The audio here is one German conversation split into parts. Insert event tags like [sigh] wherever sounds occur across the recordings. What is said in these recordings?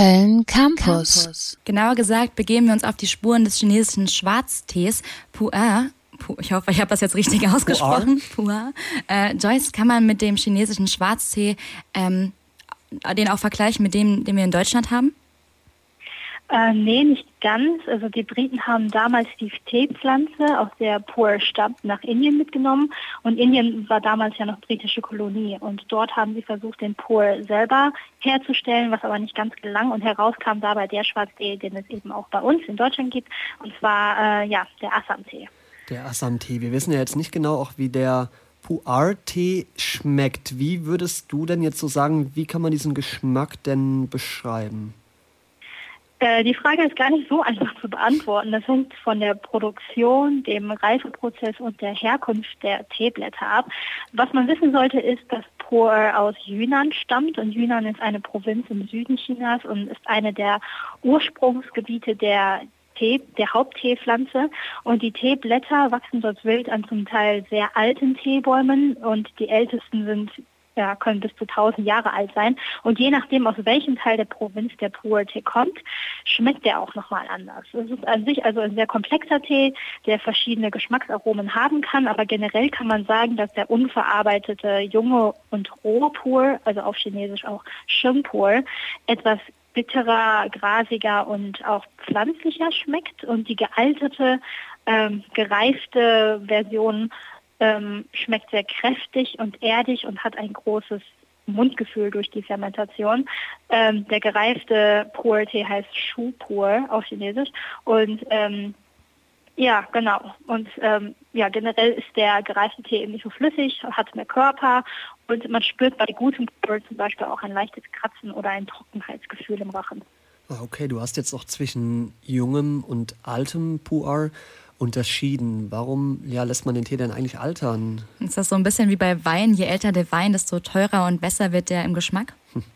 Köln Campus. Genauer gesagt begeben wir uns auf die Spuren des chinesischen Schwarztees Pu'er. Ich hoffe, ich habe das jetzt richtig ausgesprochen. Pu'er. Äh, Joyce, kann man mit dem chinesischen Schwarztee ähm, den auch vergleichen mit dem, den wir in Deutschland haben? Äh, nee, nicht ganz. Also die Briten haben damals die Teepflanze aus der Pur stammt nach Indien mitgenommen und Indien war damals ja noch britische Kolonie und dort haben sie versucht, den Pur selber herzustellen, was aber nicht ganz gelang und herauskam dabei der Schwarztee, den es eben auch bei uns in Deutschland gibt und zwar äh, ja der Assam-Tee. Der Assam-Tee. Wir wissen ja jetzt nicht genau auch, wie der Pu'er-Tee schmeckt. Wie würdest du denn jetzt so sagen, wie kann man diesen Geschmack denn beschreiben? Äh, die Frage ist gar nicht so einfach zu beantworten. Das hängt von der Produktion, dem Reifeprozess und der Herkunft der Teeblätter ab. Was man wissen sollte, ist, dass Pu'er aus Yunnan stammt und Yunnan ist eine Provinz im Süden Chinas und ist eine der Ursprungsgebiete der Tee, der Hauptteepflanze. Und die Teeblätter wachsen dort wild an zum Teil sehr alten Teebäumen und die ältesten sind ja, können bis zu 1000 Jahre alt sein. Und je nachdem, aus welchem Teil der Provinz der Pur-Tee kommt, schmeckt der auch nochmal anders. Es ist an sich also ein sehr komplexer Tee, der verschiedene Geschmacksaromen haben kann, aber generell kann man sagen, dass der unverarbeitete junge und rohe Pur, also auf Chinesisch auch Shimpur, etwas bitterer, grasiger und auch pflanzlicher schmeckt und die gealtete, ähm, gereifte Version ähm, schmeckt sehr kräftig und erdig und hat ein großes Mundgefühl durch die Fermentation. Ähm, der gereifte Pur-Tee heißt Shu Pur auf Chinesisch und ähm, ja, genau. Und ähm, ja, generell ist der gereifte Tee eben nicht so flüssig, hat mehr Körper und man spürt bei gutem Pur zum Beispiel auch ein leichtes Kratzen oder ein Trockenheitsgefühl im Rachen. Ah, okay, du hast jetzt auch zwischen jungem und altem Pu'er unterschieden? Warum ja, lässt man den Tee denn eigentlich altern? Ist das so ein bisschen wie bei Wein? Je älter der Wein, desto teurer und besser wird der im Geschmack? Hm. [laughs]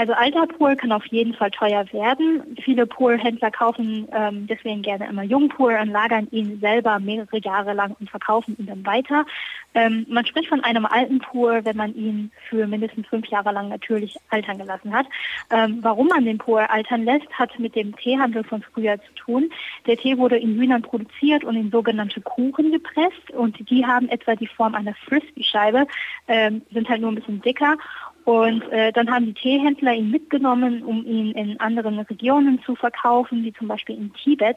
Also alter Pool kann auf jeden Fall teuer werden. Viele Poolhändler kaufen ähm, deswegen gerne immer Jungpool und lagern ihn selber mehrere Jahre lang und verkaufen ihn dann weiter. Ähm, man spricht von einem alten Pool, wenn man ihn für mindestens fünf Jahre lang natürlich altern gelassen hat. Ähm, warum man den Pool altern lässt, hat mit dem Teehandel von früher zu tun. Der Tee wurde in Hühnern produziert und in sogenannte Kuchen gepresst und die haben etwa die Form einer Frisbee-Scheibe, ähm, sind halt nur ein bisschen dicker und äh, dann haben die Teehändler ihn mitgenommen, um ihn in anderen Regionen zu verkaufen, wie zum Beispiel in Tibet.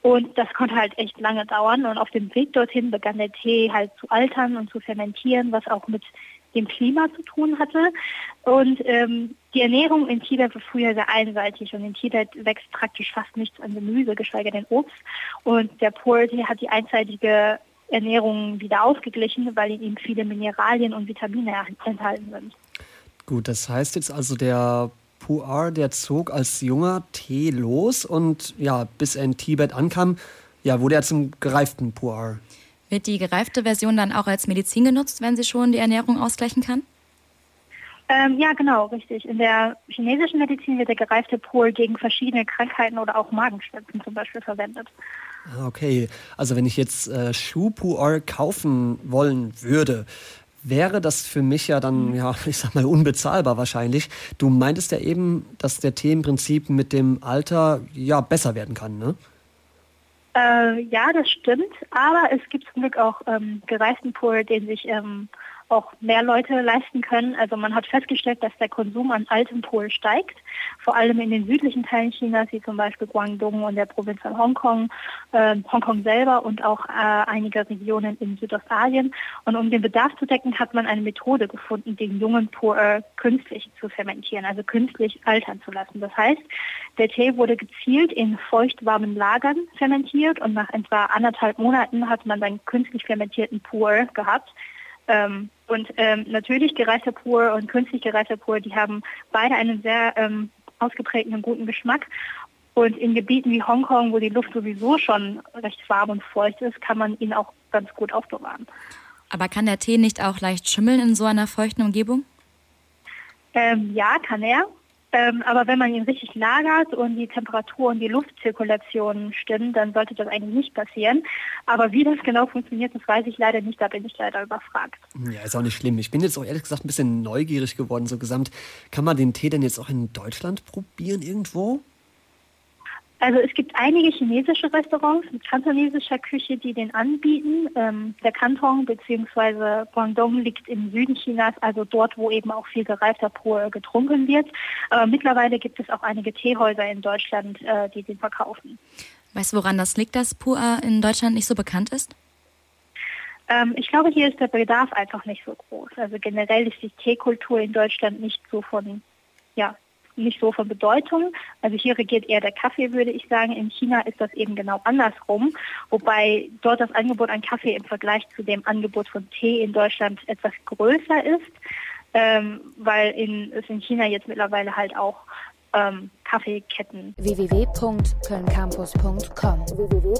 Und das konnte halt echt lange dauern. Und auf dem Weg dorthin begann der Tee halt zu altern und zu fermentieren, was auch mit dem Klima zu tun hatte. Und ähm, die Ernährung in Tibet war früher sehr einseitig und in Tibet wächst praktisch fast nichts an Gemüse, geschweige denn Obst. Und der Pol-Tee hat die einseitige Ernährung wieder ausgeglichen, weil in ihm viele Mineralien und Vitamine enthalten sind. Gut, das heißt jetzt also, der Pu'er, der zog als junger Tee los und ja, bis er in Tibet ankam, ja, wurde er zum gereiften Pu'er. Wird die gereifte Version dann auch als Medizin genutzt, wenn sie schon die Ernährung ausgleichen kann? Ähm, ja, genau, richtig. In der chinesischen Medizin wird der gereifte Pol gegen verschiedene Krankheiten oder auch Magenschmerzen zum Beispiel verwendet. Ah, okay, also wenn ich jetzt äh, Shu Pu'er kaufen wollen würde, wäre das für mich ja dann, ja, [laughs] ich sag mal, unbezahlbar wahrscheinlich. Du meintest ja eben, dass der Tee im Prinzip mit dem Alter ja besser werden kann, ne? Äh, ja, das stimmt. Aber es gibt zum Glück auch ähm, gereisten Pol, den sich ähm, auch mehr Leute leisten können. Also man hat festgestellt, dass der Konsum an altem Pol steigt, vor allem in den südlichen Teilen Chinas, wie zum Beispiel Guangdong und der Provinz von Hongkong, äh, Hongkong selber und auch äh, einige Regionen in Südostasien. Und um den Bedarf zu decken, hat man eine Methode gefunden, den jungen Pol äh, künstlich zu fermentieren, also künstlich altern zu lassen. Das heißt, der Tee wurde gezielt in feuchtwarmen Lagern fermentiert und nach etwa anderthalb Monaten hat man dann künstlich fermentierten Pur gehabt. Ähm, und ähm, natürlich gereifter Pur und künstlich gereifter Pur, die haben beide einen sehr ähm, ausgeprägten und guten Geschmack. Und in Gebieten wie Hongkong, wo die Luft sowieso schon recht warm und feucht ist, kann man ihn auch ganz gut aufbewahren. Aber kann der Tee nicht auch leicht schimmeln in so einer feuchten Umgebung? Ähm, ja, kann er. Ähm, aber wenn man ihn richtig lagert und die Temperatur und die Luftzirkulation stimmen, dann sollte das eigentlich nicht passieren. Aber wie das genau funktioniert, das weiß ich leider nicht. Da bin ich leider überfragt. Ja, ist auch nicht schlimm. Ich bin jetzt auch ehrlich gesagt ein bisschen neugierig geworden. So gesamt, kann man den Tee denn jetzt auch in Deutschland probieren irgendwo? Also es gibt einige chinesische Restaurants mit kantonesischer Küche, die den anbieten. Ähm, der Kanton bzw. Guangdong liegt im Süden Chinas, also dort, wo eben auch viel gereifter Pur getrunken wird. Aber mittlerweile gibt es auch einige Teehäuser in Deutschland, äh, die den verkaufen. Weißt du, woran das liegt, dass Pua in Deutschland nicht so bekannt ist? Ähm, ich glaube, hier ist der Bedarf einfach nicht so groß. Also generell ist die Teekultur in Deutschland nicht so von ja, nicht so von Bedeutung. Also hier regiert eher der Kaffee, würde ich sagen. In China ist das eben genau andersrum, wobei dort das Angebot an Kaffee im Vergleich zu dem Angebot von Tee in Deutschland etwas größer ist, ähm, weil in, es in China jetzt mittlerweile halt auch ähm, Kaffeeketten. www.kölncampus.com www